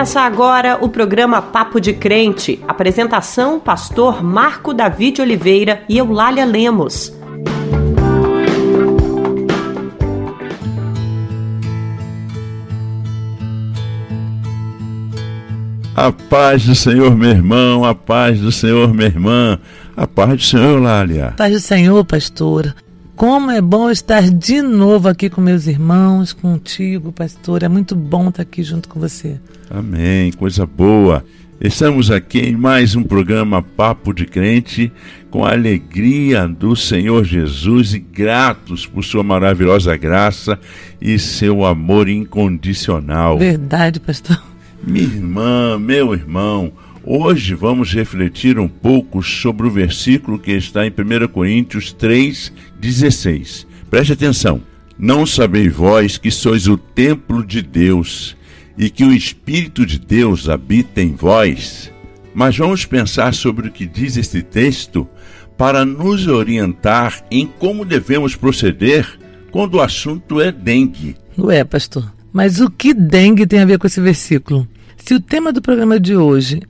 Começa agora o programa Papo de Crente. Apresentação: Pastor Marco David Oliveira e Eulália Lemos. A paz do Senhor, meu irmão, a paz do Senhor, minha irmã, a paz do Senhor, Eulália. Paz do Senhor, pastora. Como é bom estar de novo aqui com meus irmãos, contigo, pastor. É muito bom estar aqui junto com você. Amém, coisa boa. Estamos aqui em mais um programa Papo de Crente, com a alegria do Senhor Jesus e gratos por sua maravilhosa graça e seu amor incondicional. Verdade, pastor. Minha irmã, meu irmão, Hoje vamos refletir um pouco sobre o versículo que está em 1 Coríntios 3,16. Preste atenção. Não sabeis vós que sois o templo de Deus e que o Espírito de Deus habita em vós? Mas vamos pensar sobre o que diz este texto para nos orientar em como devemos proceder quando o assunto é dengue. Ué, pastor, mas o que dengue tem a ver com esse versículo? Se o tema do programa de hoje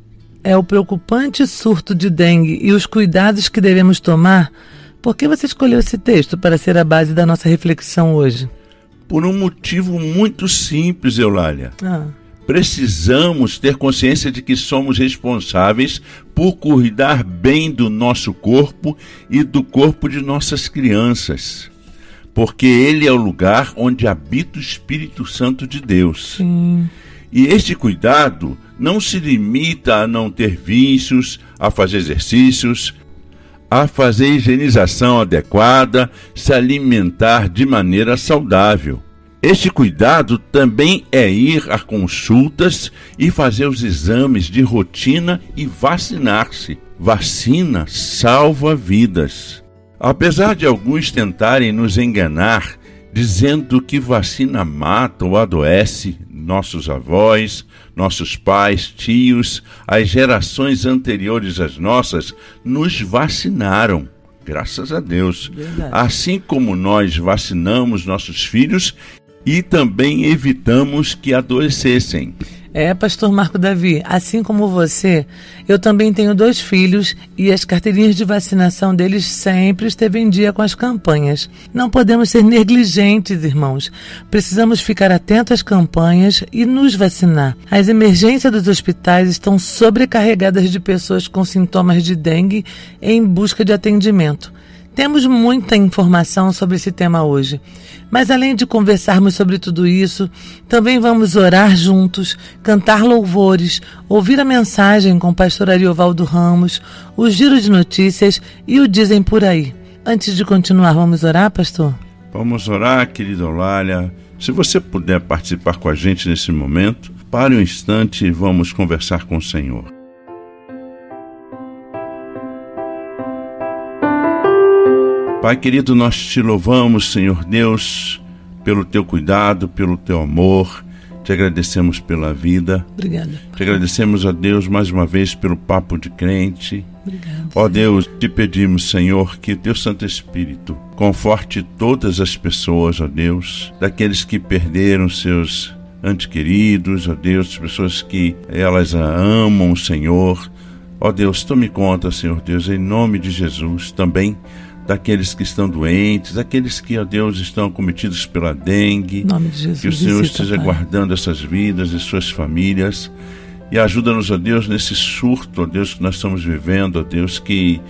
é o preocupante surto de dengue e os cuidados que devemos tomar, por que você escolheu esse texto para ser a base da nossa reflexão hoje? Por um motivo muito simples, Eulália. Ah. Precisamos ter consciência de que somos responsáveis por cuidar bem do nosso corpo e do corpo de nossas crianças. Porque ele é o lugar onde habita o Espírito Santo de Deus. Sim. E este cuidado não se limita a não ter vícios, a fazer exercícios, a fazer higienização adequada, se alimentar de maneira saudável. Este cuidado também é ir a consultas e fazer os exames de rotina e vacinar-se. Vacina salva vidas. Apesar de alguns tentarem nos enganar, dizendo que vacina mata ou adoece, nossos avós, nossos pais, tios, as gerações anteriores às nossas, nos vacinaram. Graças a Deus. Verdade. Assim como nós vacinamos nossos filhos e também evitamos que adoecessem. É, pastor Marco Davi, assim como você, eu também tenho dois filhos e as carteirinhas de vacinação deles sempre esteve em dia com as campanhas. Não podemos ser negligentes, irmãos. Precisamos ficar atentos às campanhas e nos vacinar. As emergências dos hospitais estão sobrecarregadas de pessoas com sintomas de dengue em busca de atendimento. Temos muita informação sobre esse tema hoje. Mas além de conversarmos sobre tudo isso, também vamos orar juntos, cantar louvores, ouvir a mensagem com o pastor Ariovaldo Ramos, o giro de notícias e o Dizem Por Aí. Antes de continuar, vamos orar, pastor? Vamos orar, querida Olália. Se você puder participar com a gente nesse momento, pare um instante e vamos conversar com o Senhor. Pai querido, nós te louvamos, Senhor Deus, pelo teu cuidado, pelo teu amor. Te agradecemos pela vida. Obrigada. Te agradecemos a Deus mais uma vez pelo papo de crente. Obrigada. Ó Deus, te pedimos, Senhor, que o teu Santo Espírito conforte todas as pessoas, ó Deus, daqueles que perderam seus antes queridos, ó Deus, pessoas que elas amam o Senhor. Ó Deus, tome conta, Senhor Deus, em nome de Jesus também daqueles que estão doentes, daqueles que, ó Deus, estão cometidos pela dengue. Nome de Jesus, que o Senhor esteja pai. guardando essas vidas e suas famílias. E ajuda-nos, ó Deus, nesse surto, ó Deus, que nós estamos vivendo, ó Deus, que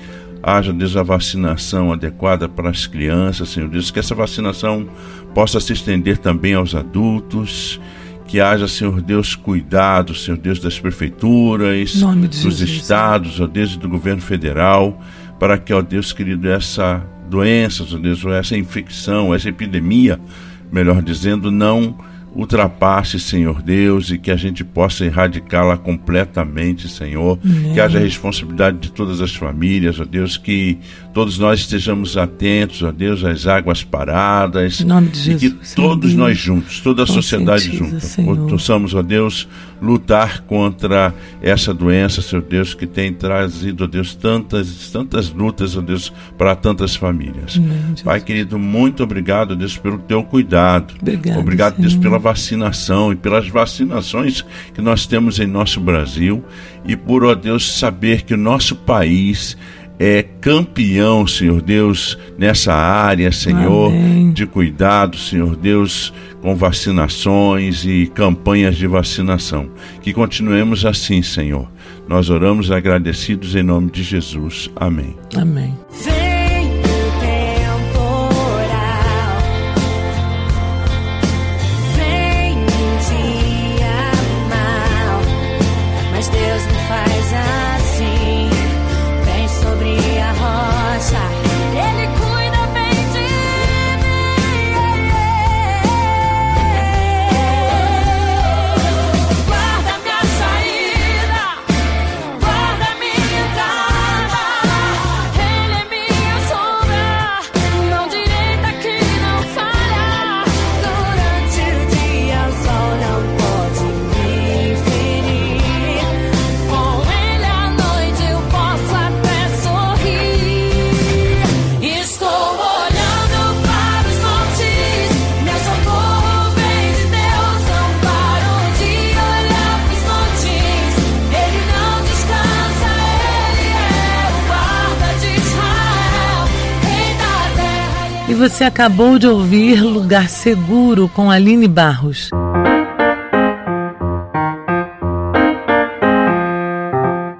haja, Deus, a vacinação adequada para as crianças, Senhor Deus, que essa vacinação possa se estender também aos adultos, que haja, Senhor Deus, cuidado, Senhor Deus, das prefeituras, dos Jesus. estados, ó Deus, do governo federal, para que, ó Deus querido, essa doença, ó Deus, essa infecção, essa epidemia, melhor dizendo, não ultrapasse, Senhor Deus, e que a gente possa erradicá-la completamente, Senhor. Amém. Que haja responsabilidade de todas as famílias, ó Deus, que todos nós estejamos atentos, ó Deus, às águas paradas. Em nome de Jesus, e que todos nós juntos, toda a sociedade junta, possamos, ó Deus, lutar contra essa doença, Senhor Deus, que tem trazido, ó Deus, tantas, tantas lutas, ó Deus, para tantas famílias. Amém, Pai querido, muito obrigado, Deus, pelo teu cuidado. Obrigado, obrigado Deus, pela vacinação e pelas vacinações que nós temos em nosso Brasil e por, ó Deus, saber que o nosso país é campeão, Senhor Deus, nessa área, Senhor, Amém. de cuidado, Senhor Deus, com vacinações e campanhas de vacinação. Que continuemos assim, Senhor. Nós oramos agradecidos em nome de Jesus. Amém. Amém. Você acabou de ouvir Lugar Seguro com Aline Barros.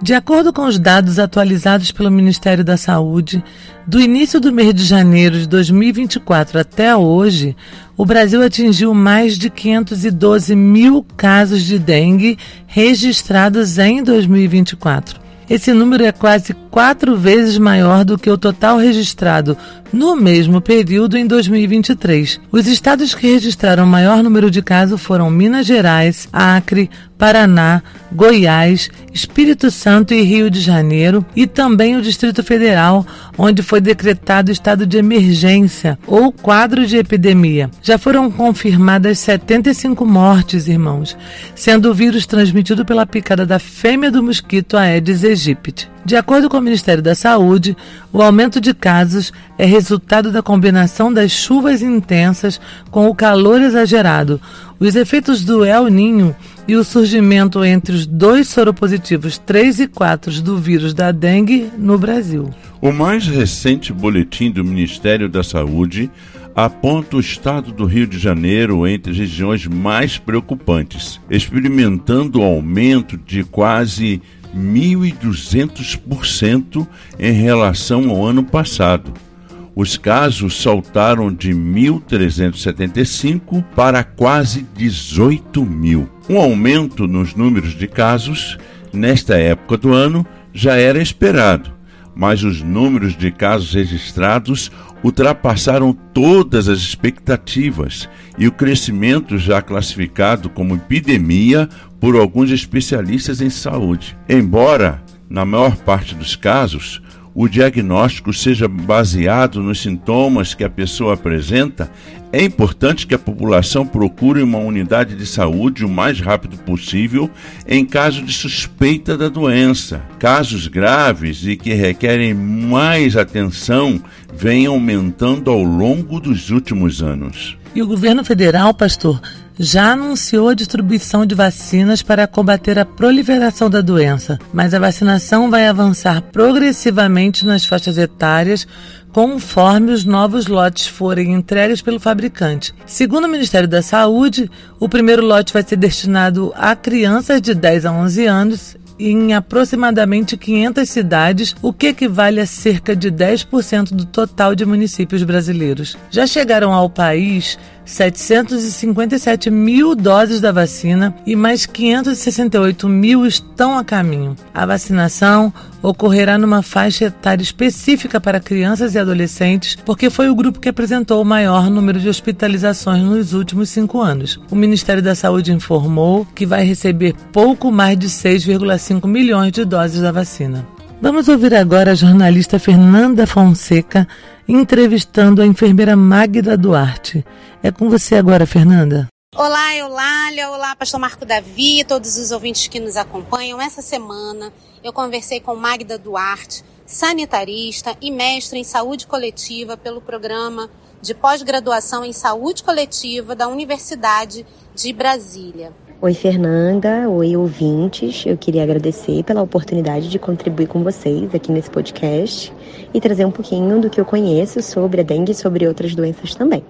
De acordo com os dados atualizados pelo Ministério da Saúde, do início do mês de janeiro de 2024 até hoje, o Brasil atingiu mais de 512 mil casos de dengue registrados em 2024. Esse número é quase quatro vezes maior do que o total registrado no mesmo período em 2023. Os estados que registraram maior número de casos foram Minas Gerais, Acre, Paraná, Goiás, Espírito Santo e Rio de Janeiro, e também o Distrito Federal, onde foi decretado estado de emergência ou quadro de epidemia. Já foram confirmadas 75 mortes, irmãos, sendo o vírus transmitido pela picada da fêmea do mosquito Aedes aegypti. De acordo com o Ministério da Saúde, o aumento de casos é resultado da combinação das chuvas intensas com o calor exagerado, os efeitos do El Ninho e o surgimento entre os dois soropositivos 3 e 4 do vírus da dengue no Brasil. O mais recente boletim do Ministério da Saúde aponta o estado do Rio de Janeiro entre as regiões mais preocupantes, experimentando aumento de quase 1.200% em relação ao ano passado. Os casos saltaram de 1.375 para quase 18 mil. Um aumento nos números de casos nesta época do ano já era esperado, mas os números de casos registrados ultrapassaram todas as expectativas e o crescimento já classificado como epidemia por alguns especialistas em saúde. Embora, na maior parte dos casos, o diagnóstico seja baseado nos sintomas que a pessoa apresenta, é importante que a população procure uma unidade de saúde o mais rápido possível em caso de suspeita da doença. Casos graves e que requerem mais atenção vêm aumentando ao longo dos últimos anos. E o governo federal, pastor, já anunciou a distribuição de vacinas para combater a proliferação da doença, mas a vacinação vai avançar progressivamente nas faixas etárias conforme os novos lotes forem entregues pelo fabricante. Segundo o Ministério da Saúde, o primeiro lote vai ser destinado a crianças de 10 a 11 anos em aproximadamente 500 cidades, o que equivale a cerca de 10% do total de municípios brasileiros. Já chegaram ao país 757 mil doses da vacina e mais 568 mil estão a caminho. A vacinação ocorrerá numa faixa etária específica para crianças e adolescentes, porque foi o grupo que apresentou o maior número de hospitalizações nos últimos cinco anos. O Ministério da Saúde informou que vai receber pouco mais de 6,5 milhões de doses da vacina. Vamos ouvir agora a jornalista Fernanda Fonseca entrevistando a enfermeira Magda Duarte. É com você agora, Fernanda. Olá, Eulália. Olá, Pastor Marco Davi, todos os ouvintes que nos acompanham. Essa semana eu conversei com Magda Duarte, sanitarista e mestre em saúde coletiva pelo programa de pós-graduação em saúde coletiva da Universidade de Brasília. Oi, Fernanda. Oi, ouvintes. Eu queria agradecer pela oportunidade de contribuir com vocês aqui nesse podcast e trazer um pouquinho do que eu conheço sobre a dengue e sobre outras doenças também.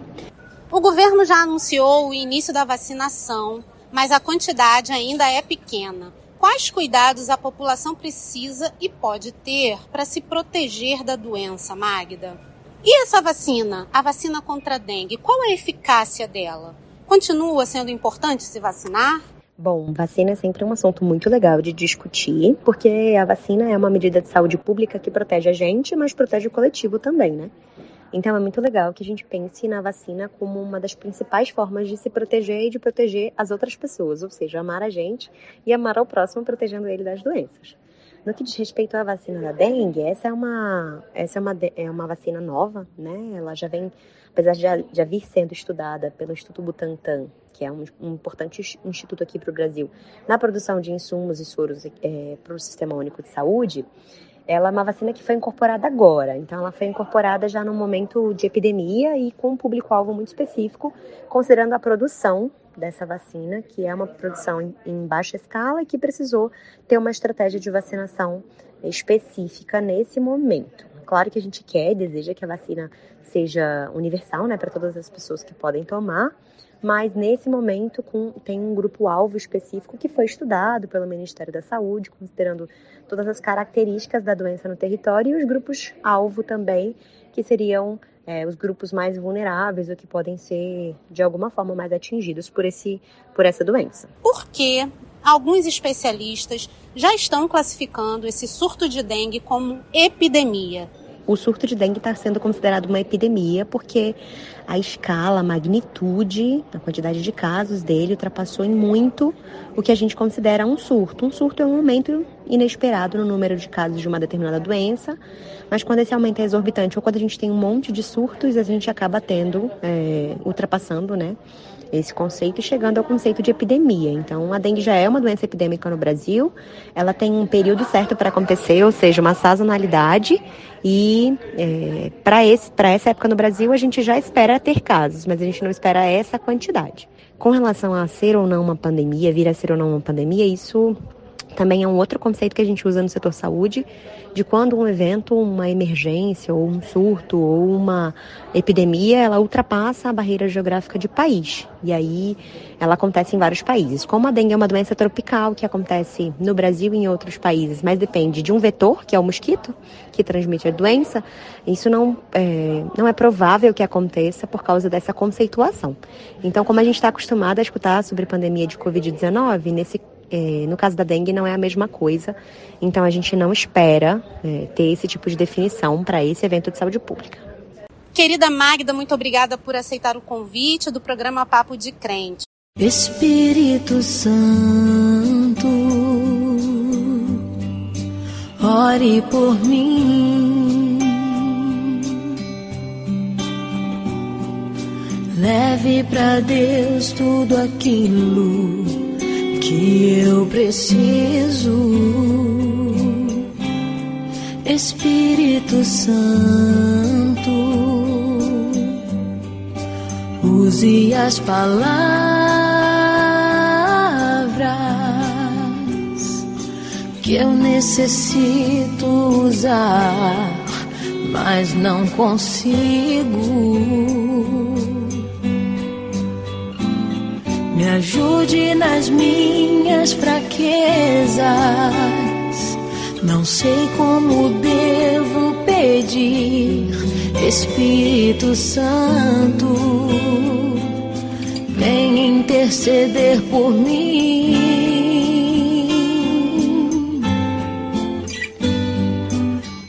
O governo já anunciou o início da vacinação, mas a quantidade ainda é pequena. Quais cuidados a população precisa e pode ter para se proteger da doença, Magda? E essa vacina, a vacina contra a dengue, qual a eficácia dela? Continua sendo importante se vacinar? Bom, vacina é sempre um assunto muito legal de discutir, porque a vacina é uma medida de saúde pública que protege a gente, mas protege o coletivo também, né? Então é muito legal que a gente pense na vacina como uma das principais formas de se proteger e de proteger as outras pessoas, ou seja, amar a gente e amar ao próximo protegendo ele das doenças. No que diz respeito à vacina da dengue, essa é uma, essa é uma, é uma vacina nova, né? Ela já vem, apesar de já, já vir sendo estudada pelo Instituto Butantan, que é um, um importante instituto aqui para o Brasil, na produção de insumos e soros é, para o Sistema Único de Saúde, ela é uma vacina que foi incorporada agora, então ela foi incorporada já no momento de epidemia e com um público-alvo muito específico, considerando a produção dessa vacina, que é uma produção em, em baixa escala e que precisou ter uma estratégia de vacinação específica nesse momento. Claro que a gente quer e deseja que a vacina seja universal, né, para todas as pessoas que podem tomar, mas nesse momento com, tem um grupo-alvo específico que foi estudado pelo Ministério da Saúde, considerando todas as características da doença no território e os grupos-alvo também, que seriam é, os grupos mais vulneráveis ou que podem ser de alguma forma mais atingidos por, esse, por essa doença. Por que alguns especialistas já estão classificando esse surto de dengue como epidemia? O surto de dengue está sendo considerado uma epidemia porque a escala, a magnitude, a quantidade de casos dele ultrapassou em muito o que a gente considera um surto. Um surto é um aumento inesperado no número de casos de uma determinada doença, mas quando esse aumento é exorbitante ou quando a gente tem um monte de surtos, a gente acaba tendo, é, ultrapassando, né? Esse conceito e chegando ao conceito de epidemia. Então, a dengue já é uma doença epidêmica no Brasil, ela tem um período certo para acontecer, ou seja, uma sazonalidade, e é, para essa época no Brasil a gente já espera ter casos, mas a gente não espera essa quantidade. Com relação a ser ou não uma pandemia, vir a ser ou não uma pandemia, isso também é um outro conceito que a gente usa no setor saúde, de quando um evento, uma emergência, ou um surto, ou uma epidemia, ela ultrapassa a barreira geográfica de país. E aí ela acontece em vários países. Como a dengue é uma doença tropical que acontece no Brasil e em outros países, mas depende de um vetor, que é o mosquito, que transmite a doença, isso não é, não é provável que aconteça por causa dessa conceituação. Então, como a gente está acostumado a escutar sobre pandemia de Covid-19, nesse é, no caso da dengue não é a mesma coisa, então a gente não espera é, ter esse tipo de definição para esse evento de saúde pública. Querida Magda, muito obrigada por aceitar o convite do programa Papo de Crente. Espírito Santo, ore por mim. Leve para Deus tudo aquilo que eu preciso. Espírito Santo, use as palavras que eu necessito usar, mas não consigo. Me ajude nas minhas fraquezas. Não sei como devo pedir, Espírito Santo, vem interceder por mim.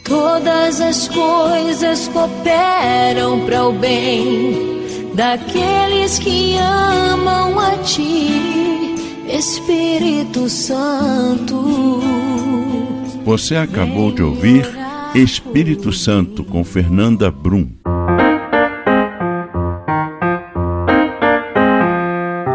Todas as coisas cooperam para o bem daqueles que amam a Ti, Espírito Santo. Você acabou de ouvir Espírito Santo com Fernanda Brum.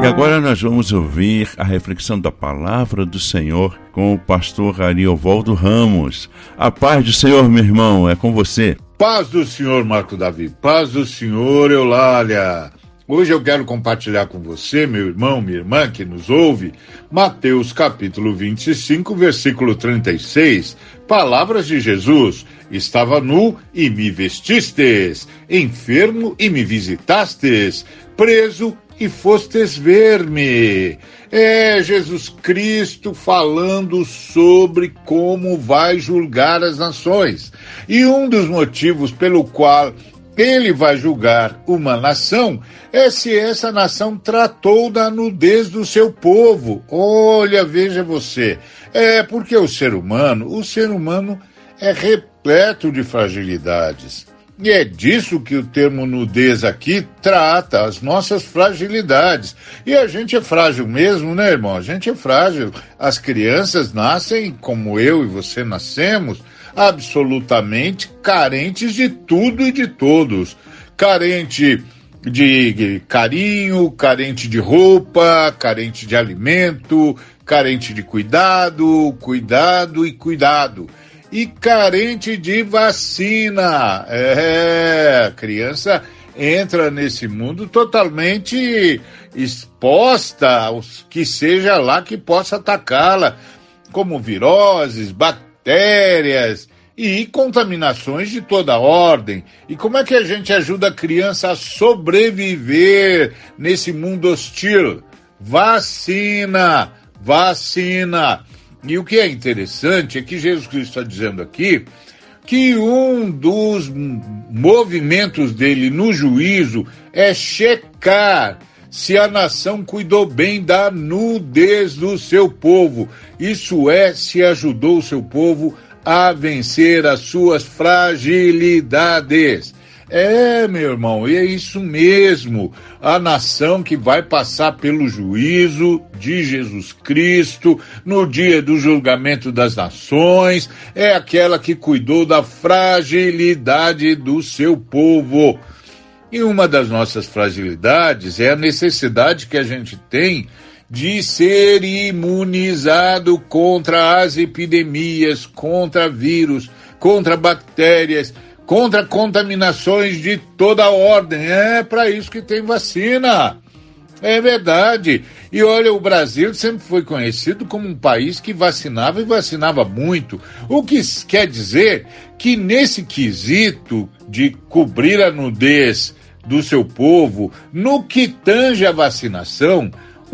E agora nós vamos ouvir a reflexão da palavra do Senhor com o pastor Ariovaldo Ramos. A paz do Senhor, meu irmão, é com você. Paz do Senhor, Marco Davi. Paz do Senhor, Eulália. Hoje eu quero compartilhar com você, meu irmão, minha irmã que nos ouve, Mateus capítulo 25, versículo 36, palavras de Jesus. Estava nu e me vestistes, enfermo e me visitastes, preso e fostes ver-me. É Jesus Cristo falando sobre como vai julgar as nações. E um dos motivos pelo qual ele vai julgar uma nação é se essa nação tratou da nudez do seu povo. Olha, veja você. É porque o ser humano, o ser humano é repleto de fragilidades. E é disso que o termo nudez aqui trata, as nossas fragilidades. E a gente é frágil mesmo, né, irmão? A gente é frágil. As crianças nascem como eu e você nascemos absolutamente carentes de tudo e de todos. Carente de carinho, carente de roupa, carente de alimento, carente de cuidado, cuidado e cuidado. E carente de vacina. É, criança entra nesse mundo totalmente exposta aos que seja lá que possa atacá-la, como viroses, bactérias e contaminações de toda ordem. E como é que a gente ajuda a criança a sobreviver nesse mundo hostil? Vacina, vacina. E o que é interessante é que Jesus Cristo está dizendo aqui que um dos movimentos dele no juízo é checar se a nação cuidou bem da nudez do seu povo. Isso é, se ajudou o seu povo a vencer as suas fragilidades. É, meu irmão, e é isso mesmo. A nação que vai passar pelo juízo de Jesus Cristo no dia do julgamento das nações é aquela que cuidou da fragilidade do seu povo. E uma das nossas fragilidades é a necessidade que a gente tem de ser imunizado contra as epidemias, contra vírus, contra bactérias, contra contaminações de toda ordem. É para isso que tem vacina. É verdade. E olha, o Brasil sempre foi conhecido como um país que vacinava e vacinava muito. O que quer dizer que nesse quesito de cobrir a nudez do seu povo, no que tange a vacinação,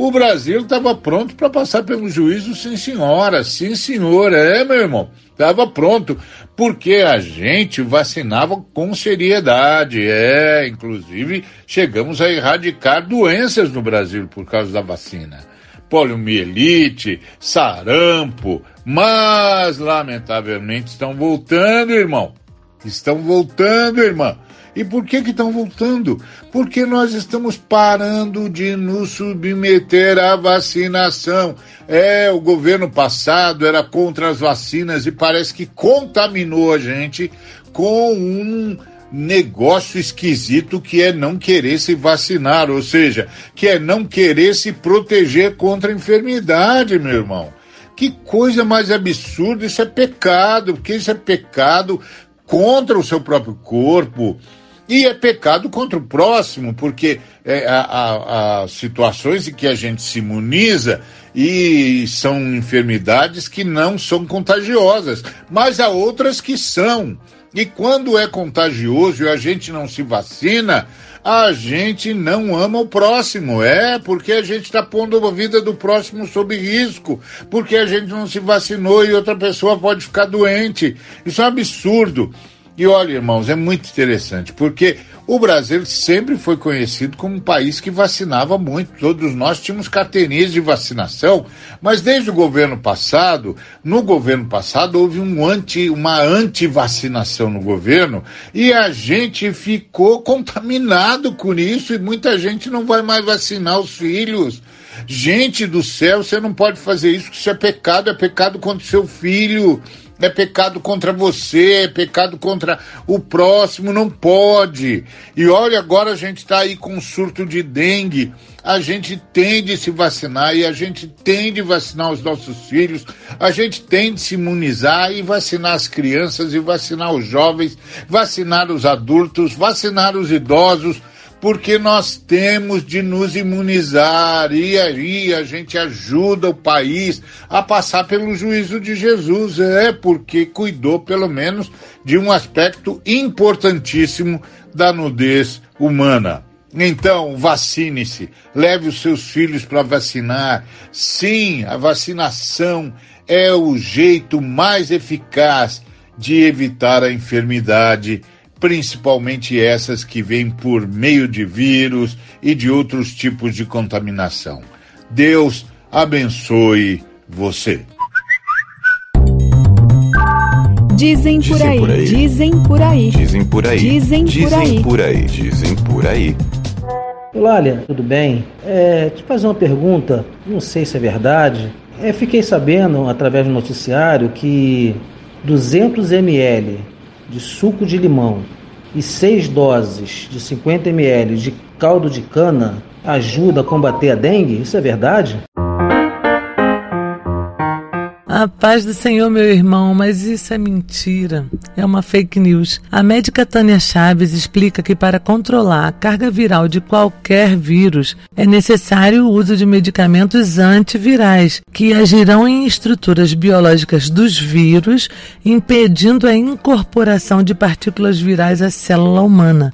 o Brasil estava pronto para passar pelo juízo, sim senhora, sim senhora, é meu irmão, estava pronto, porque a gente vacinava com seriedade, é, inclusive chegamos a erradicar doenças no Brasil por causa da vacina. Poliomielite, sarampo, mas lamentavelmente estão voltando, irmão. Estão voltando, irmã. E por que que estão voltando? Porque nós estamos parando de nos submeter à vacinação. É, o governo passado era contra as vacinas e parece que contaminou a gente com um negócio esquisito que é não querer se vacinar, ou seja, que é não querer se proteger contra a enfermidade, meu irmão. Que coisa mais absurda, isso é pecado, porque isso é pecado contra o seu próprio corpo, e é pecado contra o próximo, porque é, há, há, situações em que a gente se imuniza e são enfermidades que não são contagiosas, mas há outras que são. E quando é contagioso e a gente não se vacina, a gente não ama o próximo. É porque a gente está pondo a vida do próximo sob risco, porque a gente não se vacinou e outra pessoa pode ficar doente. Isso é um absurdo. E olha, irmãos, é muito interessante, porque o Brasil sempre foi conhecido como um país que vacinava muito. Todos nós tínhamos carteirinhas de vacinação, mas desde o governo passado, no governo passado houve um anti, uma anti-vacinação no governo e a gente ficou contaminado com isso e muita gente não vai mais vacinar os filhos. Gente do céu, você não pode fazer isso, que isso é pecado, é pecado contra o seu filho é pecado contra você, é pecado contra o próximo, não pode. E olha, agora a gente está aí com um surto de dengue. A gente tem de se vacinar e a gente tem de vacinar os nossos filhos, a gente tem de se imunizar e vacinar as crianças e vacinar os jovens, vacinar os adultos, vacinar os idosos porque nós temos de nos imunizar e aí a gente ajuda o país a passar pelo juízo de Jesus, é porque cuidou pelo menos de um aspecto importantíssimo da nudez humana. Então, vacine-se, leve os seus filhos para vacinar. Sim, a vacinação é o jeito mais eficaz de evitar a enfermidade principalmente essas que vêm por meio de vírus e de outros tipos de contaminação. Deus abençoe você. Dizem por, dizem aí, por aí, dizem por aí, dizem por aí, dizem por aí, dizem por aí, dizem por aí. Lália, tudo bem? É, te fazer uma pergunta, não sei se é verdade. É, fiquei sabendo através do noticiário que 200 ml de suco de limão e 6 doses de 50 ml de caldo de cana ajuda a combater a dengue? Isso é verdade? A paz do Senhor, meu irmão, mas isso é mentira. É uma fake news. A médica Tânia Chaves explica que para controlar a carga viral de qualquer vírus é necessário o uso de medicamentos antivirais, que agirão em estruturas biológicas dos vírus, impedindo a incorporação de partículas virais à célula humana.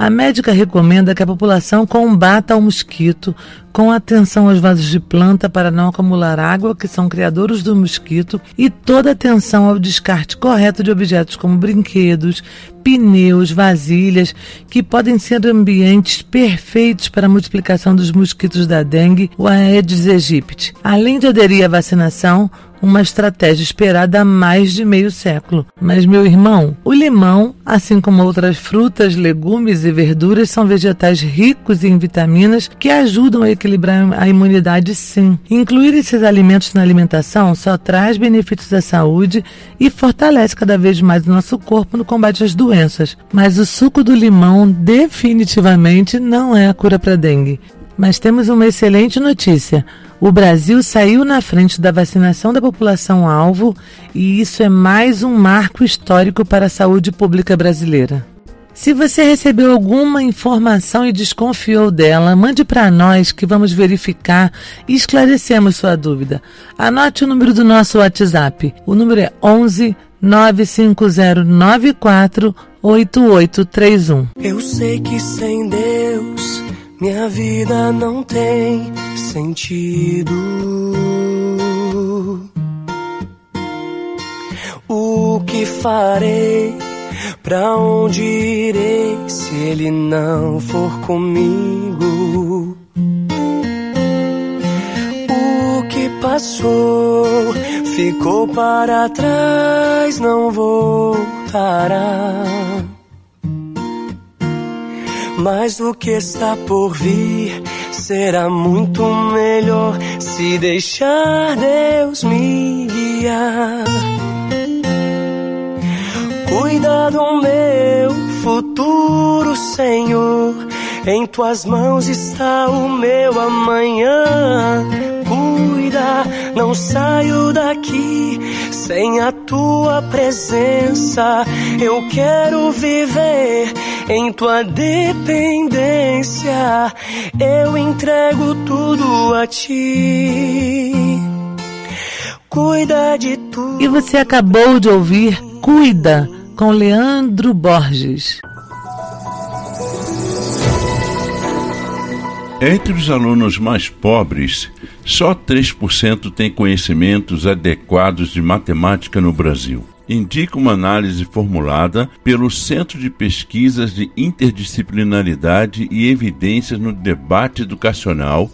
A médica recomenda que a população combata o mosquito com atenção aos vasos de planta para não acumular água, que são criadores do mosquito, e toda atenção ao descarte correto de objetos como brinquedos, pneus, vasilhas, que podem ser ambientes perfeitos para a multiplicação dos mosquitos da dengue, o Aedes aegypti. Além de aderir à vacinação, uma estratégia esperada há mais de meio século. Mas, meu irmão, o limão, assim como outras frutas, legumes e verduras, são vegetais ricos em vitaminas que ajudam a equilibrar a imunidade, sim. Incluir esses alimentos na alimentação só traz benefícios à saúde e fortalece cada vez mais o nosso corpo no combate às doenças. Mas o suco do limão definitivamente não é a cura para dengue. Mas temos uma excelente notícia. O Brasil saiu na frente da vacinação da população alvo e isso é mais um marco histórico para a saúde pública brasileira. Se você recebeu alguma informação e desconfiou dela, mande para nós que vamos verificar e esclarecemos sua dúvida. Anote o número do nosso WhatsApp. O número é 11 95094 8831. Eu sei que sem Deus minha vida não tem sentido. O que farei? Pra onde irei se ele não for comigo? Que passou ficou para trás, não voltará. Mas o que está por vir será muito melhor se deixar Deus me guiar. Cuida do meu futuro, Senhor. Em tuas mãos está o meu amanhã. Cuida, não saio daqui sem a tua presença. Eu quero viver em tua dependência. Eu entrego tudo a ti. Cuida de tudo. E você acabou de ouvir Cuida com Leandro Borges. Entre os alunos mais pobres, só 3% têm conhecimentos adequados de matemática no Brasil indica uma análise formulada pelo Centro de Pesquisas de Interdisciplinaridade e Evidências no Debate Educacional,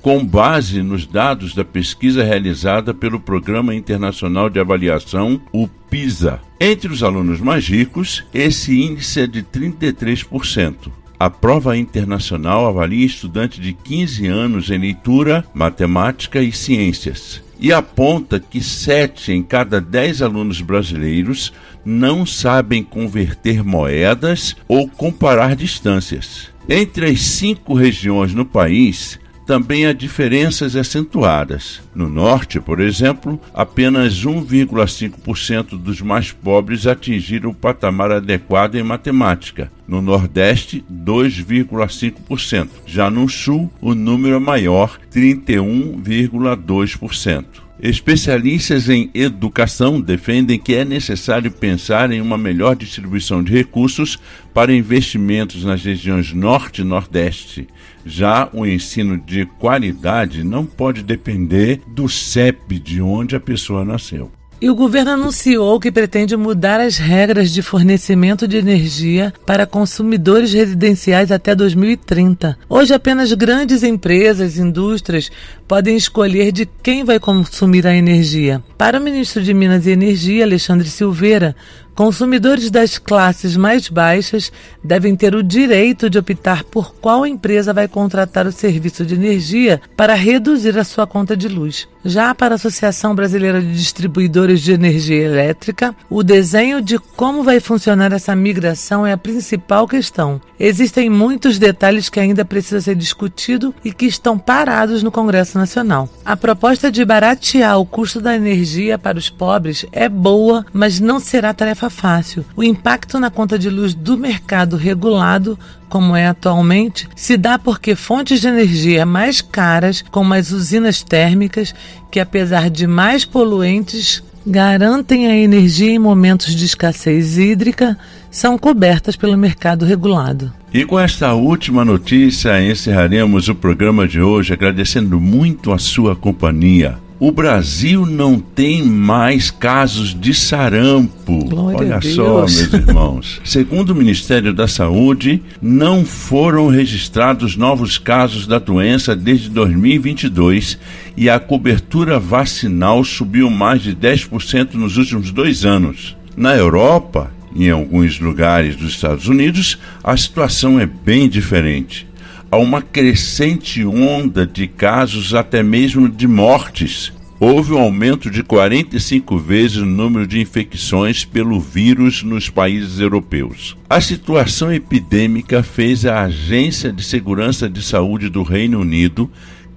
com base nos dados da pesquisa realizada pelo Programa Internacional de Avaliação, o PISA. Entre os alunos mais ricos, esse índice é de 33%. A prova internacional avalia estudantes de 15 anos em leitura, matemática e ciências e aponta que sete em cada dez alunos brasileiros não sabem converter moedas ou comparar distâncias. Entre as cinco regiões no país, também há diferenças acentuadas. No norte, por exemplo, apenas 1,5% dos mais pobres atingiram o patamar adequado em matemática. No Nordeste, 2,5%. Já no Sul, o número é maior, 31,2%. Especialistas em educação defendem que é necessário pensar em uma melhor distribuição de recursos para investimentos nas regiões Norte e Nordeste. Já o ensino de qualidade não pode depender do CEP de onde a pessoa nasceu. E o governo anunciou que pretende mudar as regras de fornecimento de energia para consumidores residenciais até 2030. Hoje, apenas grandes empresas, indústrias podem escolher de quem vai consumir a energia. Para o ministro de Minas e Energia, Alexandre Silveira, Consumidores das classes mais baixas devem ter o direito de optar por qual empresa vai contratar o serviço de energia para reduzir a sua conta de luz. Já para a Associação Brasileira de Distribuidores de Energia Elétrica, o desenho de como vai funcionar essa migração é a principal questão. Existem muitos detalhes que ainda precisam ser discutidos e que estão parados no Congresso Nacional. A proposta de baratear o custo da energia para os pobres é boa, mas não será tarefa fácil. O impacto na conta de luz do mercado regulado como é atualmente, se dá porque fontes de energia mais caras, como as usinas térmicas, que apesar de mais poluentes, garantem a energia em momentos de escassez hídrica, são cobertas pelo mercado regulado. E com esta última notícia encerraremos o programa de hoje agradecendo muito a sua companhia o Brasil não tem mais casos de sarampo. Glória Olha só, meus irmãos. Segundo o Ministério da Saúde, não foram registrados novos casos da doença desde 2022 e a cobertura vacinal subiu mais de 10% nos últimos dois anos. Na Europa, em alguns lugares dos Estados Unidos, a situação é bem diferente a uma crescente onda de casos, até mesmo de mortes. Houve um aumento de 45 vezes no número de infecções pelo vírus nos países europeus. A situação epidêmica fez a Agência de Segurança de Saúde do Reino Unido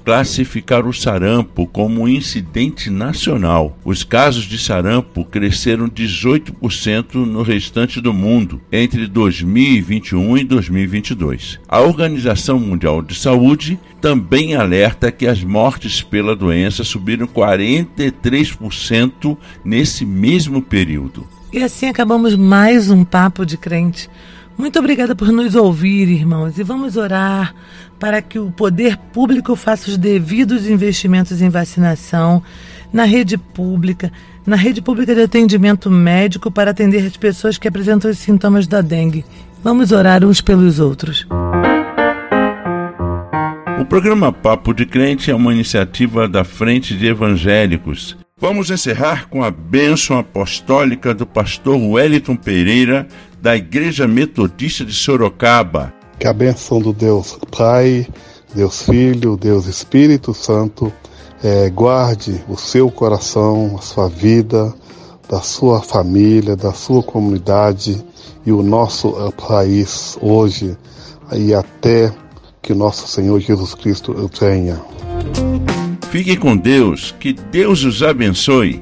classificar o sarampo como um incidente nacional. Os casos de sarampo cresceram 18% no restante do mundo entre 2021 e 2022. A Organização Mundial de Saúde também alerta que as mortes pela doença subiram 43% nesse mesmo período. E assim acabamos mais um papo de crente. Muito obrigada por nos ouvir, irmãos, e vamos orar para que o poder público faça os devidos investimentos em vacinação na rede pública, na rede pública de atendimento médico para atender as pessoas que apresentam os sintomas da dengue. Vamos orar uns pelos outros. O programa Papo de Crente é uma iniciativa da Frente de Evangélicos. Vamos encerrar com a bênção apostólica do pastor Wellington Pereira, da Igreja Metodista de Sorocaba. Que a bênção do Deus Pai, Deus Filho, Deus Espírito Santo é, guarde o seu coração, a sua vida, da sua família, da sua comunidade e o nosso uh, país hoje e até que nosso Senhor Jesus Cristo venha. Fique com Deus, que Deus os abençoe.